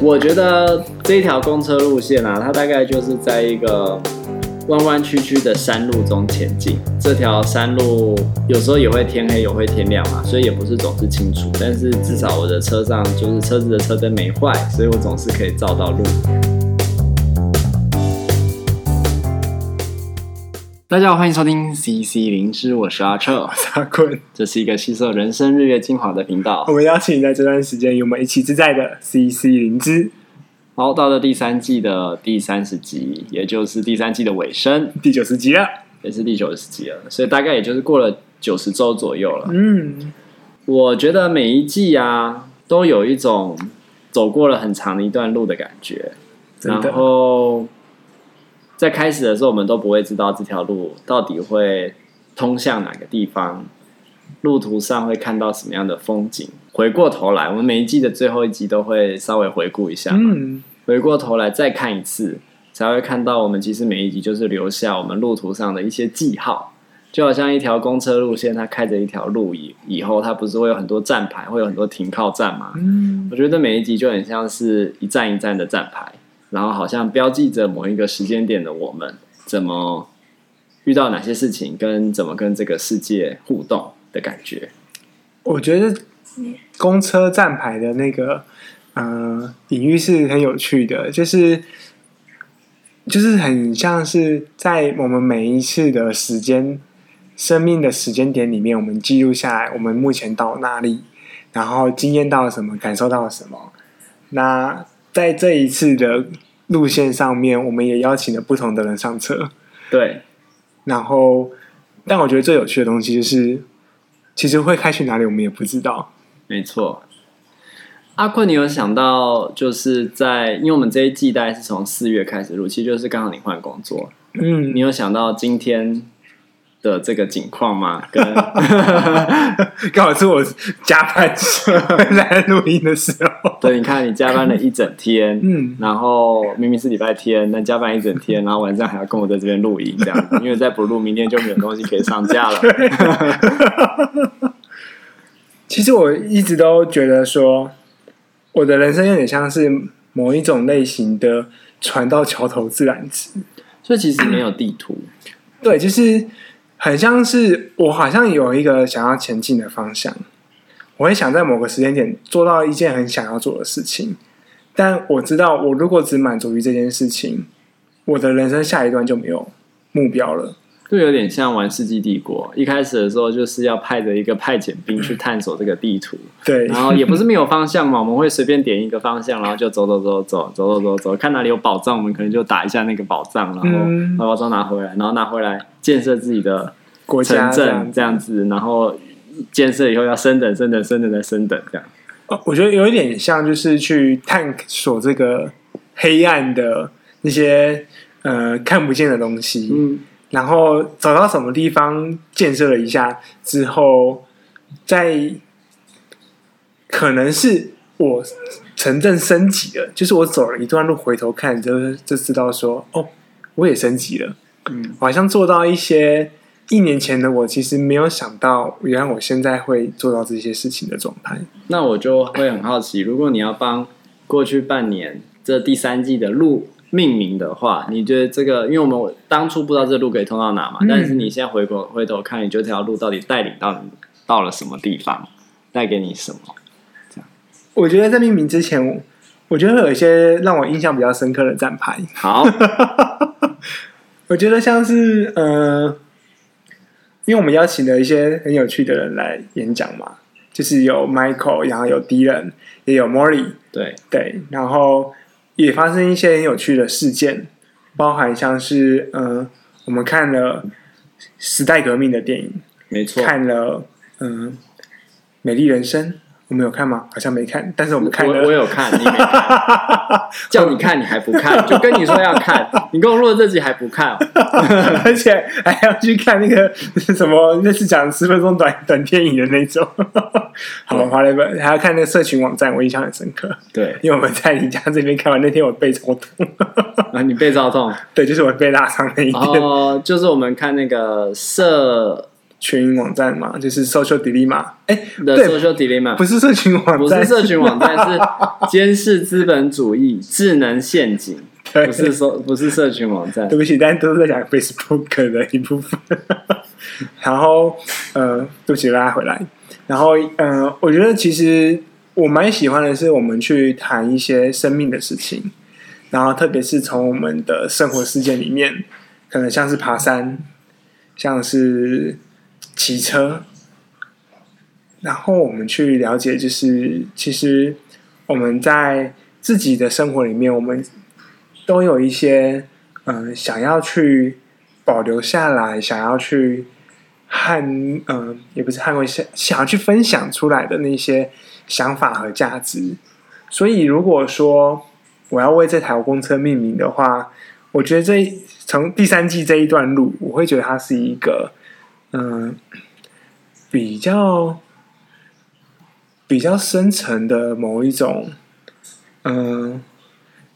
我觉得这一条公车路线啊，它大概就是在一个弯弯曲曲的山路中前进。这条山路有时候也会天黑，也会天亮嘛，所以也不是总是清楚。但是至少我的车上就是车子的车灯没坏，所以我总是可以照到路。大家好，欢迎收听 CC 灵芝，我是阿彻，我是阿坤，这是一个吸收人生日月精华的频道。我们邀请在这段时间与我们一起自在的 CC 灵芝。好，到了第三季的第三十集，也就是第三季的尾声，第九十集了，也是第九十集了，所以大概也就是过了九十周左右了。嗯，我觉得每一季啊，都有一种走过了很长的一段路的感觉，然后。在开始的时候，我们都不会知道这条路到底会通向哪个地方，路途上会看到什么样的风景。回过头来，我们每一季的最后一集都会稍微回顾一下。嗯，回过头来再看一次，才会看到我们其实每一集就是留下我们路途上的一些记号。就好像一条公车路线，它开着一条路以以后，它不是会有很多站牌，会有很多停靠站吗？嗯，我觉得每一集就很像是一站一站的站牌。然后好像标记着某一个时间点的我们，怎么遇到哪些事情，跟怎么跟这个世界互动的感觉。我觉得公车站牌的那个呃隐喻是很有趣的，就是就是很像是在我们每一次的时间、生命的时间点里面，我们记录下来我们目前到哪里，然后经验到了什么，感受到了什么。那在这一次的路线上面，我们也邀请了不同的人上车。对，然后，但我觉得最有趣的东西就是，其实会开去哪里，我们也不知道。没错，阿坤，你有想到，就是在因为我们这一季大概是从四月开始录，其实就是刚好你换工作，嗯，你有想到今天的这个景况吗？跟刚好是我加班来录音的时候。对，你看你加班了一整天，嗯，然后明明是礼拜天，那加班一整天，然后晚上还要跟我在这边录音，这样，因为再不录，明天就没有东西可以上架了。其实我一直都觉得说，我的人生有点像是某一种类型的船到桥头自然直，所以其实没有地图。对，就是。很像是我好像有一个想要前进的方向，我会想在某个时间点做到一件很想要做的事情，但我知道我如果只满足于这件事情，我的人生下一段就没有目标了。就有点像玩《世纪帝国》，一开始的时候就是要派着一个派遣兵去探索这个地图，对，然后也不是没有方向嘛，我们会随便点一个方向，然后就走走走走走走走走，看哪里有宝藏，我们可能就打一下那个宝藏，然后把宝藏拿回来，然后拿回来建设自己的国家这样子，然后建设以后要升等升等升等再升等这样。哦，我觉得有一点像就是去探索这个黑暗的那些呃看不见的东西，嗯。然后找到什么地方建设了一下之后，在可能是我城镇升级了，就是我走了一段路，回头看就就知道说，哦，我也升级了。嗯，好像做到一些一年前的我其实没有想到，原来我现在会做到这些事情的状态。那我就会很好奇，如果你要帮过去半年这第三季的路。命名的话，你觉得这个？因为我们当初不知道这路可以通到哪嘛，嗯、但是你现在回头回头看，你觉得这条路到底带领到你到了什么地方，带给你什么？这样，我觉得在命名之前，我觉得会有一些让我印象比较深刻的站牌。好，我觉得像是呃，因为我们邀请了一些很有趣的人来演讲嘛，就是有 Michael，然后有 Dylan，也有 Molly，对对，然后。也发生一些很有趣的事件，包含像是嗯、呃，我们看了时代革命的电影，没错，看了嗯、呃，美丽人生。我们有看吗？好像没看，但是我们看了。我，我有看，你没看？叫你看你还不看？就跟你说要看，你跟我录的这集还不看，哦，而且还要去看那个什么，那是讲十分钟短短电影的那种。好，华莱本还要看那个社群网站，我印象很深刻。对，因为我们在你家这边看完那天，我背超痛。啊，你背超痛？对，就是我背拉伤那一天。哦，就是我们看那个社。群网站嘛，就是 social dilemma。哎，The social dilemma 不是社群网站，不是社群网站，是 监视资本主义智能陷阱。不是说不是社群网站。对不起，但都是在讲 Facebook 的一部分。然后，呃，对不起，拉回来。然后，呃，我觉得其实我蛮喜欢的是，我们去谈一些生命的事情，然后特别是从我们的生活事件里面，可能像是爬山，像是骑车，然后我们去了解，就是其实我们在自己的生活里面，我们都有一些嗯、想要去保留下来，想要去。捍，嗯、也不是捍卫，想想要去分享出来的那些想法和价值。所以，如果说我要为这台公车命名的话，我觉得这从第三季这一段路，我会觉得它是一个，嗯、比较比较深层的某一种，嗯、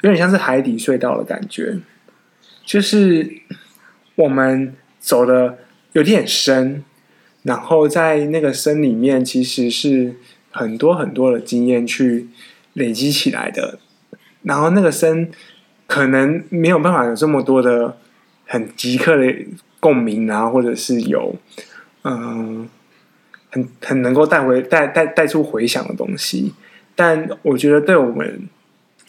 有点像是海底隧道的感觉，就是我们走的。有点深，然后在那个深里面，其实是很多很多的经验去累积起来的。然后那个深可能没有办法有这么多的很即刻的共鸣啊，或者是有嗯、很很能够带回带带带出回响的东西。但我觉得对我们，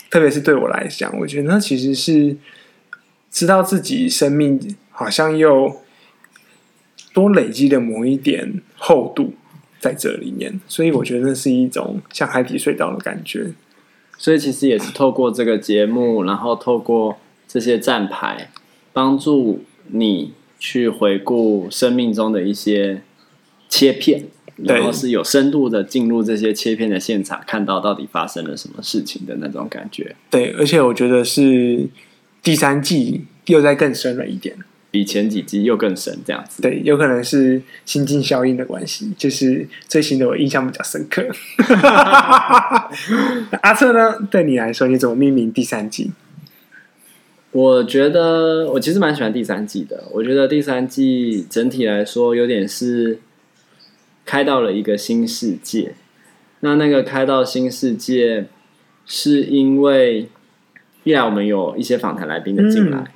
特别是对我来讲，我觉得那其实是知道自己生命好像又。多累积的某一点厚度在这里面，所以我觉得那是一种像海底隧道的感觉。所以其实也是透过这个节目，然后透过这些站牌，帮助你去回顾生命中的一些切片，然后是有深度的进入这些切片的现场，看到到底发生了什么事情的那种感觉。对，而且我觉得是第三季又再更深了一点。比前几集又更深，这样子。对，有可能是心境效应的关系，就是最新的我印象比较深刻。阿策呢？对你来说，你怎么命名第三季？我觉得我其实蛮喜欢第三季的。我觉得第三季整体来说，有点是开到了一个新世界。那那个开到新世界，是因为一来我们有一些访谈来宾的进来，嗯、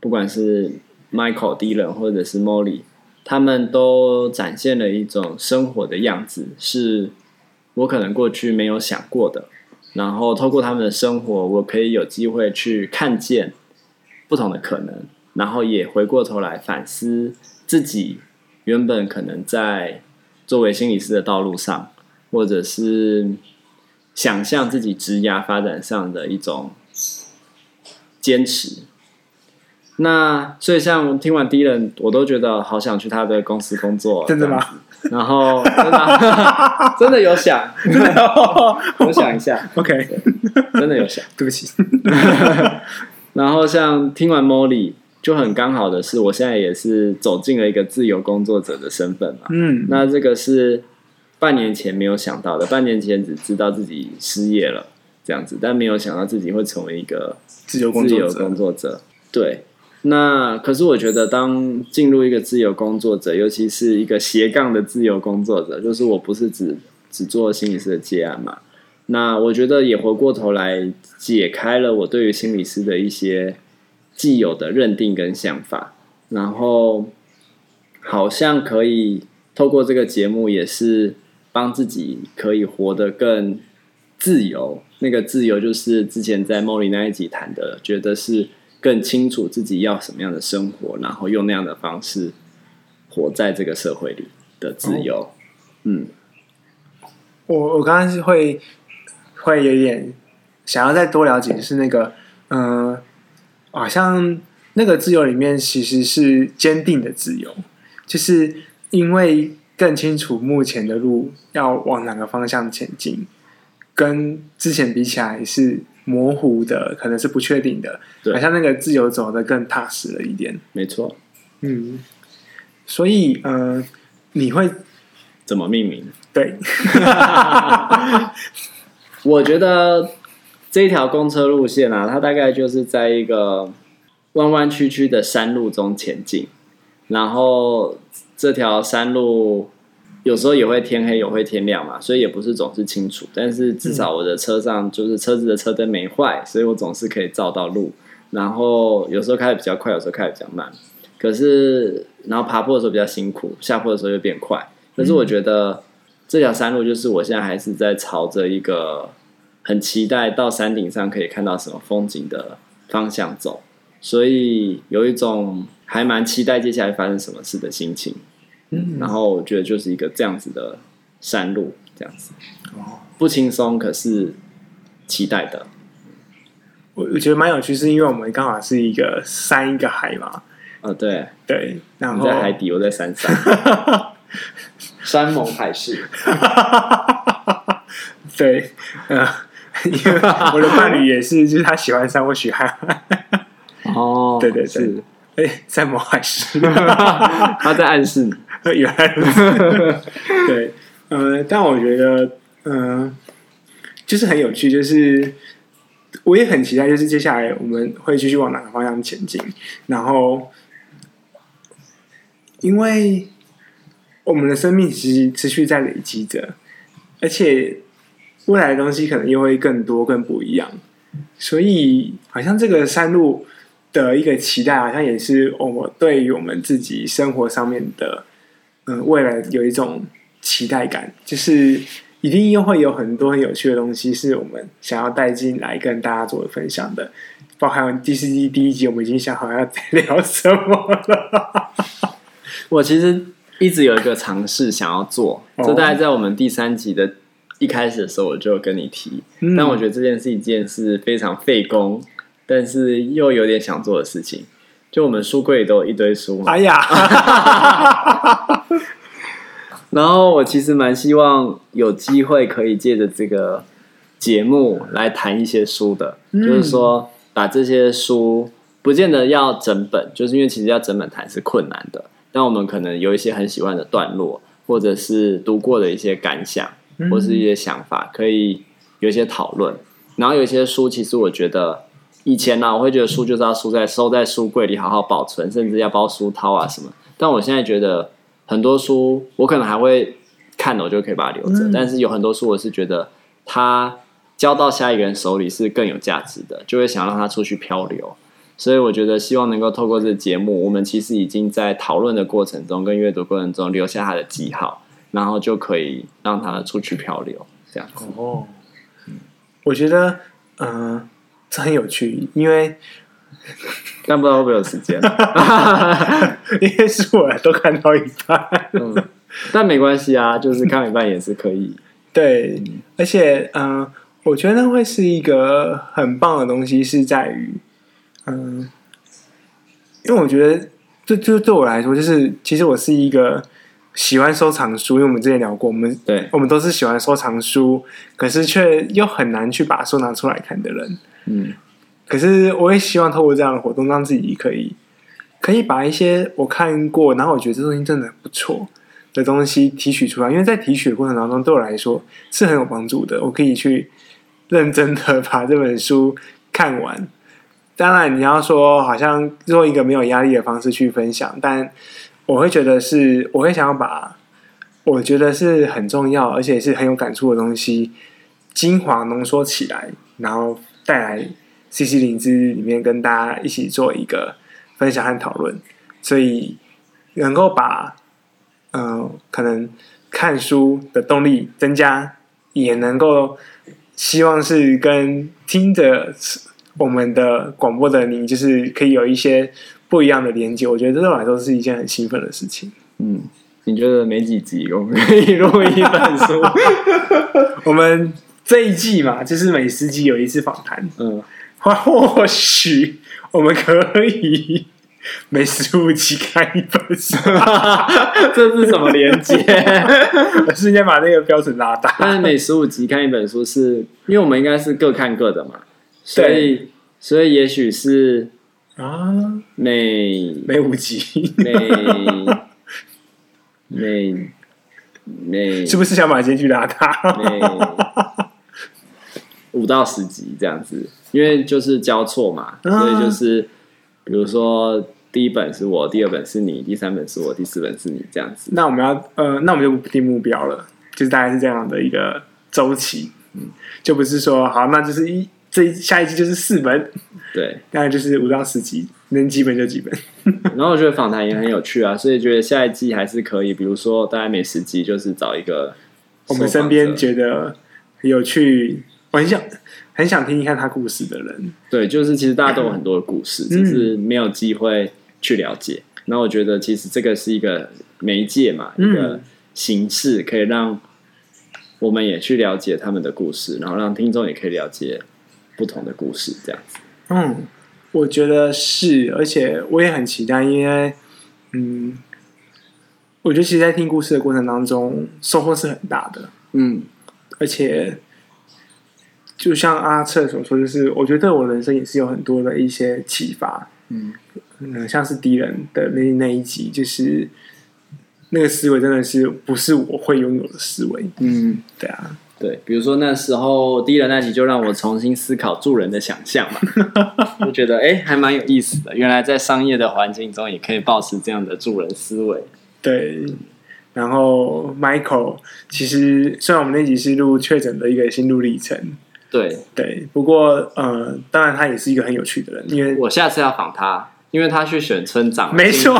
不管是。Michael、Dylan 或者是 Molly，他们都展现了一种生活的样子，是我可能过去没有想过的。然后透过他们的生活，我可以有机会去看见不同的可能，然后也回过头来反思自己原本可能在作为心理师的道路上，或者是想象自己职涯发展上的一种坚持。那所以像听完 Dylan，我都觉得好想去他的公司工作，真的吗？然后真的真的有想，我想一下，OK，真的有想，对不起。然后像听完 Molly，就很刚好的是，我现在也是走进了一个自由工作者的身份嘛。嗯，那这个是半年前没有想到的，半年前只知道自己失业了这样子，但没有想到自己会成为一个自由工作者，对。那可是我觉得，当进入一个自由工作者，尤其是一个斜杠的自由工作者，就是我不是只只做心理师的接案嘛。那我觉得也回过头来解开了我对于心理师的一些既有的认定跟想法，然后好像可以透过这个节目，也是帮自己可以活得更自由。那个自由就是之前在 Molly 那一集谈的，觉得是。更清楚自己要什么样的生活，然后用那样的方式活在这个社会里的自由。哦、嗯，我我刚刚是会会有点想要再多了解，就是那个嗯、呃，好像那个自由里面其实是坚定的自由，就是因为更清楚目前的路要往哪个方向前进，跟之前比起来是。模糊的，可能是不确定的，对，好像那个自由走得更踏实了一点。没错，嗯，所以呃，你会怎么命名？对，我觉得这一条公车路线啊，它大概就是在一个弯弯曲曲的山路中前进，然后这条山路有时候也会天黑，也会天亮嘛，所以也不是总是清楚。但是至少我的车上就是车子的车灯没坏，所以我总是可以照到路。然后有时候开的比较快，有时候开的比较慢。可是然后爬坡的时候比较辛苦，下坡的时候又变快。可是我觉得这条山路就是我现在还是在朝着一个很期待到山顶上可以看到什么风景的方向走，所以有一种。还蛮期待接下来发生什么事的心情，嗯，然后我觉得就是一个这样子的山路，这样子，哦，不轻松，可是期待的。我我觉得蛮有趣，是因为我们刚好是一个山一个海嘛，哦，对对，然后你在海底，我在山上，山盟海誓，对，嗯，因为我的伴侣也是，就是他喜欢山，我喜欢海，哦，对对对。是哎，山盟海誓，他在暗示你。原来如此。对，呃，但我觉得，嗯、呃，就是很有趣，就是我也很期待，就是接下来我们会继续往哪个方向前进。然后，因为我们的生命其实持续在累积着，而且未来的东西可能又会更多、更不一样。所以，好像这个山路。的一个期待，好像也是我们对于我们自己生活上面的，嗯，未来有一种期待感，就是一定又会有很多很有趣的东西，是我们想要带进来跟大家做分享的。包含第四季第一集，我们已经想好要聊什么了。我其实一直有一个尝试想要做，这大概在我们第三集的一开始的时候，我就跟你提，嗯，但我觉得这件事一件是非常费工。但是又有点想做的事情，就我们书柜里都有一堆书嘛。哎呀，然后我其实蛮希望有机会可以借着这个节目来谈一些书的，嗯、就是说把这些书不见得要整本，就是因为其实要整本谈是困难的。但我们可能有一些很喜欢的段落，或者是读过的一些感想，或是一些想法，可以有一些讨论。然后有一些书，其实我觉得。以前呢、啊，我会觉得书就是要书在收在书柜里好好保存，甚至要包书套啊什么。但我现在觉得很多书，我可能还会看了，我就可以把它留着。嗯、但是有很多书，我是觉得它交到下一个人手里是更有价值的，就会想让它出去漂流。所以我觉得希望能够透过这个节目，我们其实已经在讨论的过程中跟阅读过程中留下它的记号，然后就可以让它出去漂流。这样子哦，我觉得嗯。呃这很有趣，因为 但不知道会不会有时间，因为是我都看到一半，嗯，但没关系啊，就是看一半也是可以。对，而且嗯、呃，我觉得会是一个很棒的东西，是在于嗯、呃，因为我觉得这就对我来说，就是其实我是一个。喜欢收藏书，因为我们之前聊过，我们对，我们都是喜欢收藏书，可是却又很难去把书拿出来看的人。嗯，可是我也希望透过这样的活动，让自己可以可以把一些我看过，然后我觉得这东西真的不错的东西提取出来，因为在提取的过程当中，对我来说是很有帮助的。我可以去认真的把这本书看完。当然，你要说好像用一个没有压力的方式去分享，但。我会觉得是，我会想要把我觉得是很重要，而且是很有感触的东西精华浓缩起来，然后带来 CC 灵芝里面跟大家一起做一个分享和讨论，所以能够把嗯、可能看书的动力增加，也能够希望是跟听着我们的广播的你，就是可以有一些。不一样的连接，我觉得这对我来说是一件很兴奋的事情。嗯，你觉得没几集我们可以录一本书？我们这一季嘛，就是每十集有一次访谈。嗯，或许我们可以每十五集看一本书。这是什么连接？我是先把那个标准拉大。但是每十五集看一本书是，是因为我们应该是各看各的嘛，所以所以也许是。啊，每每五集，每每每是不是想把间距拉大？每五到十集这样子，因为就是交错嘛，所以就是比如说第一本是我，第二本是你，第三本是我，第四本是你，这样子。那我们要呃，那我们就不定目标了，就是大概是这样的一个周期，嗯，就不是说好，那就是一这一下一季就是四本，对，大概就是五到十集，能几本就几本。然后我觉得访谈也很有趣啊，所以觉得下一季还是可以，比如说大概每十集就是找一个我们身边觉得很有趣，我很想。很想听一看他故事的人，对，就是其实大家都有很多的故事，只是没有机会去了解。那、嗯、我觉得其实这个是一个媒介嘛，嗯、一个形式，可以让我们也去了解他们的故事，然后让听众也可以了解不同的故事，这样子。嗯，我觉得是，而且我也很期待，因为嗯，我觉得其实，在听故事的过程当中，收获是很大的。嗯，而且。就像阿策所说，就是我觉得我人生也是有很多的一些启发。嗯，嗯，像是敌人的那那一集，就是那个思维真的是不是我会拥有的思维。嗯，对啊，对，比如说那时候敌人那集就让我重新思考助人的想象嘛，就觉得哎、欸，还蛮有意思的。原来在商业的环境中也可以保持这样的助人思维。对，然后 Michael 其实虽然我们那集是录确诊的一个心路历程。对对，不过呃，当然他也是一个很有趣的人，因为我下次要访他，因为他去选村长，没错，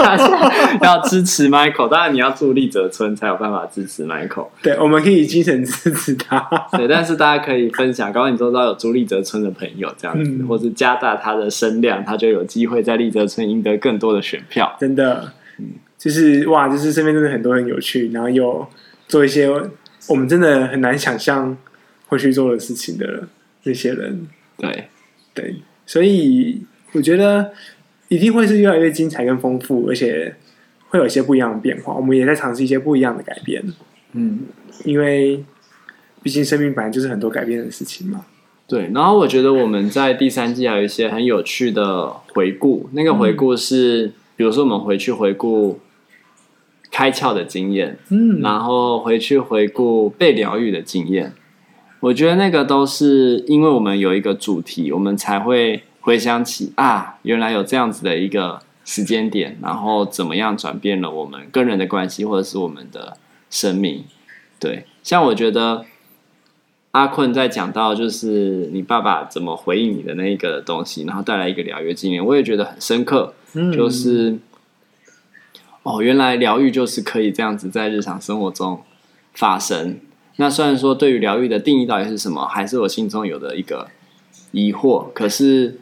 要支持 Michael，当然你要住立泽村才有办法支持 Michael。对，我们可以精神支持他。对，但是大家可以分享，刚刚你都知道有住立泽村的朋友这样子，嗯、或是加大他的声量，他就有机会在立泽村赢得更多的选票。真的，嗯，就是哇，就是身边真的很多很有趣，然后又做一些我们真的很难想象。会去做的事情的那些人，对对，所以我觉得一定会是越来越精彩跟丰富，而且会有一些不一样的变化。我们也在尝试一些不一样的改变，嗯，因为毕竟生命本来就是很多改变的事情嘛。对，然后我觉得我们在第三季还有一些很有趣的回顾，那个回顾是，嗯、比如说我们回去回顾开窍的经验，嗯，然后回去回顾被疗愈的经验。我觉得那个都是因为我们有一个主题，我们才会回想起啊，原来有这样子的一个时间点，然后怎么样转变了我们跟人的关系，或者是我们的生命。对，像我觉得阿坤在讲到就是你爸爸怎么回应你的那一个东西，然后带来一个疗愈经验，我也觉得很深刻。嗯，就是哦，原来疗愈就是可以这样子在日常生活中发生。那虽然说对于疗愈的定义到底是什么，还是我心中有的一个疑惑，可是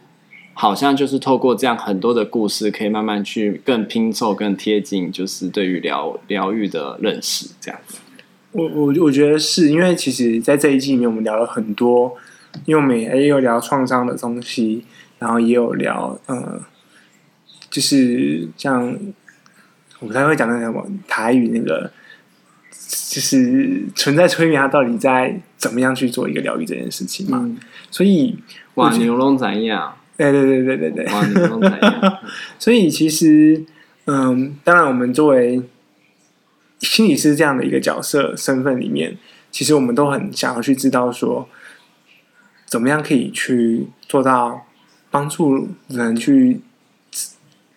好像就是透过这样很多的故事，可以慢慢去更拼凑、更贴近，就是对于疗疗愈的认识这样子。我我我觉得是因为其实，在这一季里面，我们聊了很多，因为我们也有聊创伤的东西，然后也有聊呃，就是像我不太会讲那什么台语那个。就是存在催眠，他到底在怎么样去做一个疗愈这件事情嘛？嗯、所以哇，牛龙怎样？对对对对对对？所以其实，嗯，当然，我们作为心理师这样的一个角色身份里面，其实我们都很想要去知道说，怎么样可以去做到帮助人去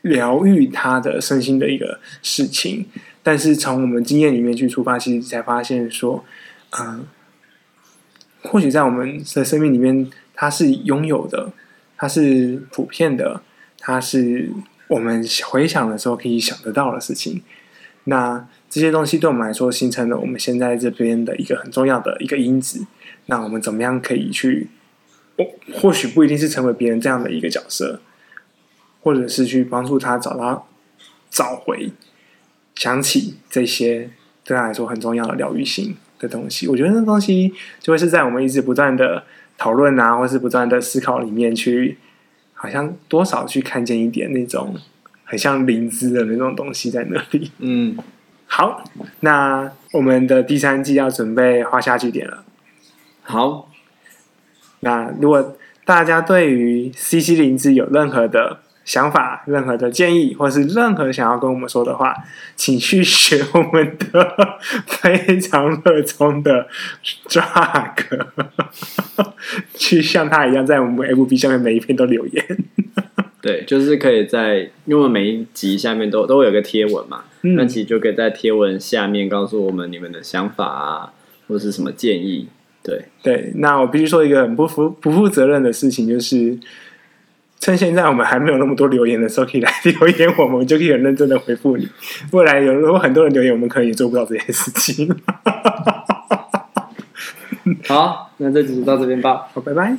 疗愈他的身心的一个事情。但是从我们经验里面去出发，其实才发现说，嗯，或许在我们的生命里面，它是拥有的，它是普遍的，它是我们回想的时候可以想得到的事情。那这些东西对我们来说，形成了我们现在这边的一个很重要的一个因子。那我们怎么样可以去？或许不一定是成为别人这样的一个角色，或者是去帮助他找到找回。想起这些对他来说很重要的疗愈性的东西，我觉得那东西就会是在我们一直不断的讨论啊，或是不断的思考里面去，好像多少去看见一点那种很像灵芝的那种东西在那里。嗯，好，那我们的第三季要准备画下句点了。好，那如果大家对于 CC 灵芝有任何的想法、任何的建议，或是任何想要跟我们说的话，请去学我们的非常热衷的 Drug，去像他一样，在我们 FB 下面每一篇都留言。对，就是可以在，因为每一集下面都都会有个贴文嘛，嗯、那其实就可以在贴文下面告诉我们你们的想法啊，或是什么建议。对对，那我必须说一个很不负不负责任的事情，就是趁现在我们还没有那么多留言的时候，可以来留言，我们就可以很认真的回复你。未来有如果很多人留言，我们可能也做不到这件事情。好，那这集就到这边吧，好，拜拜。